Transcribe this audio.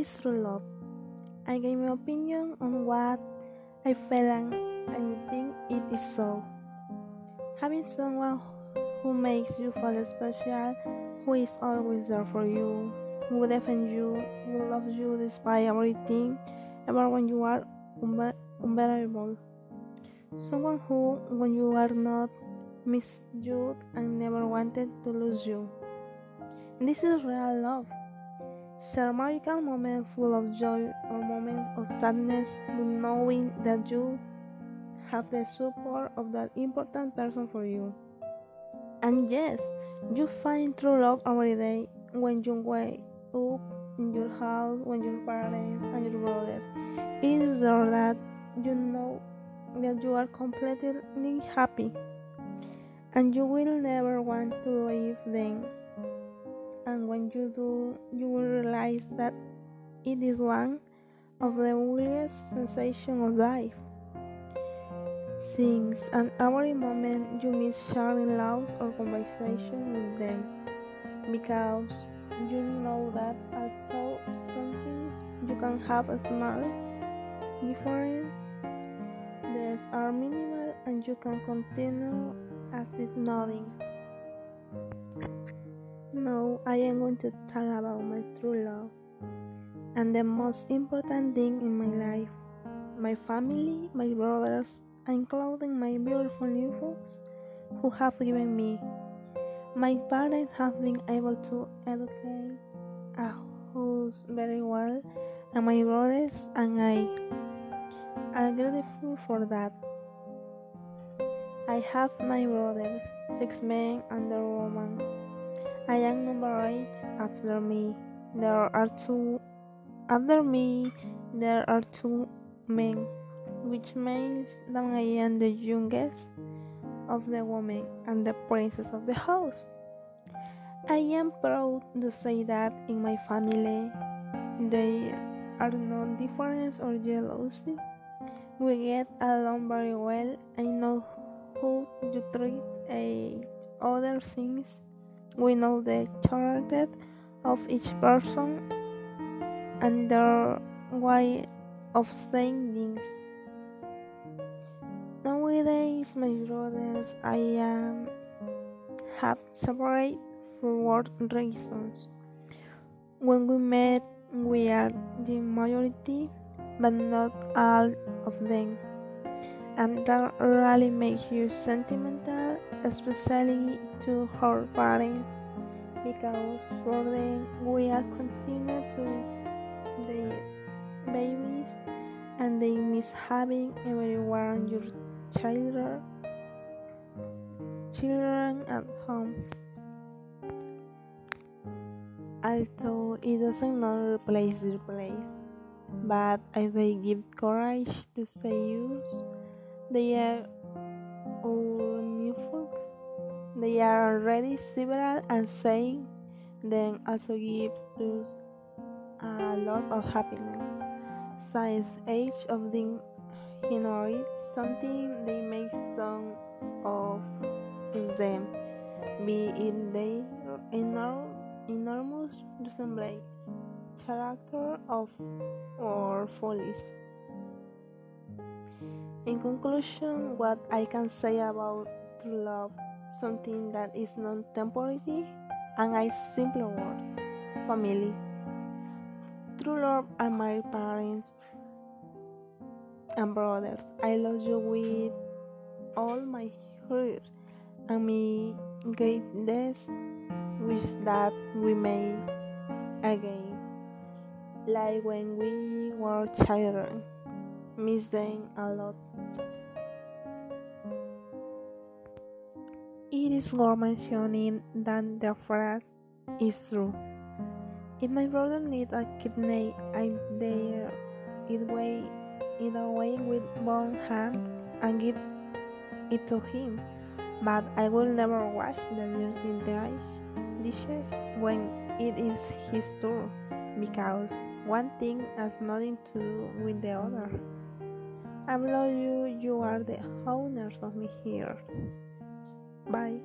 is true love? I gave my opinion on what I felt and I think it is so. Having someone who makes you feel special, who is always there for you, who defends you, who loves you despite everything, ever when you are unbearable. Someone who, when you are not, missed you and never wanted to lose you. This is real love. Share magical moments full of joy or moments of sadness, but knowing that you have the support of that important person for you. And yes, you find true love every day when you wake up in your house, when your parents and your brothers. It is there that you know that you are completely happy and you will never want to leave them. And when you do, you will realize that it is one of the weirdest sensations of life. Since and every moment you miss sharing laughs or conversation with them because you know that although sometimes you can have a small difference these are minimal and you can continue as if nothing. Now I am going to talk about my true love and the most important thing in my life my family, my brothers, including my beautiful new folks who have given me. My parents have been able to educate us very well, and my brothers and I are grateful for that. I have nine brothers, six men and a woman. I am number eight after me. There are two after me there are two men, which means that I am the youngest of the women and the princess of the house. I am proud to say that in my family there are no difference or jealousy. We get along very well. I know how to treat each other things. We know the character of each person and their way of saying things. Nowadays, my brothers, I am have separate for work reasons. When we met, we are the majority, but not all of them. And that really makes you sentimental, especially to her parents, because for them we are continue to the babies and they miss having everyone your children children at home. Although it doesn't not replace their place, but if they give courage to say use, they are our folks. They are already several and saying then also gives us a lot of happiness. Since age of the it something they make some of them, be in their enormous enormous resemblance, character of or follies. In conclusion, what I can say about true love, something that is not temporary, and I simply word, family. True love are my parents and brothers. I love you with all my heart and my greatest wish that we may again, like when we were children, miss them a lot. It is worth mentioning that the phrase is true. If my brother needs a kidney, I dare it way it away with both hands and give it to him. But I will never wash the dirty dish dishes when it is his turn because one thing has nothing to do with the other. I love you, you are the owners of me here. Bye.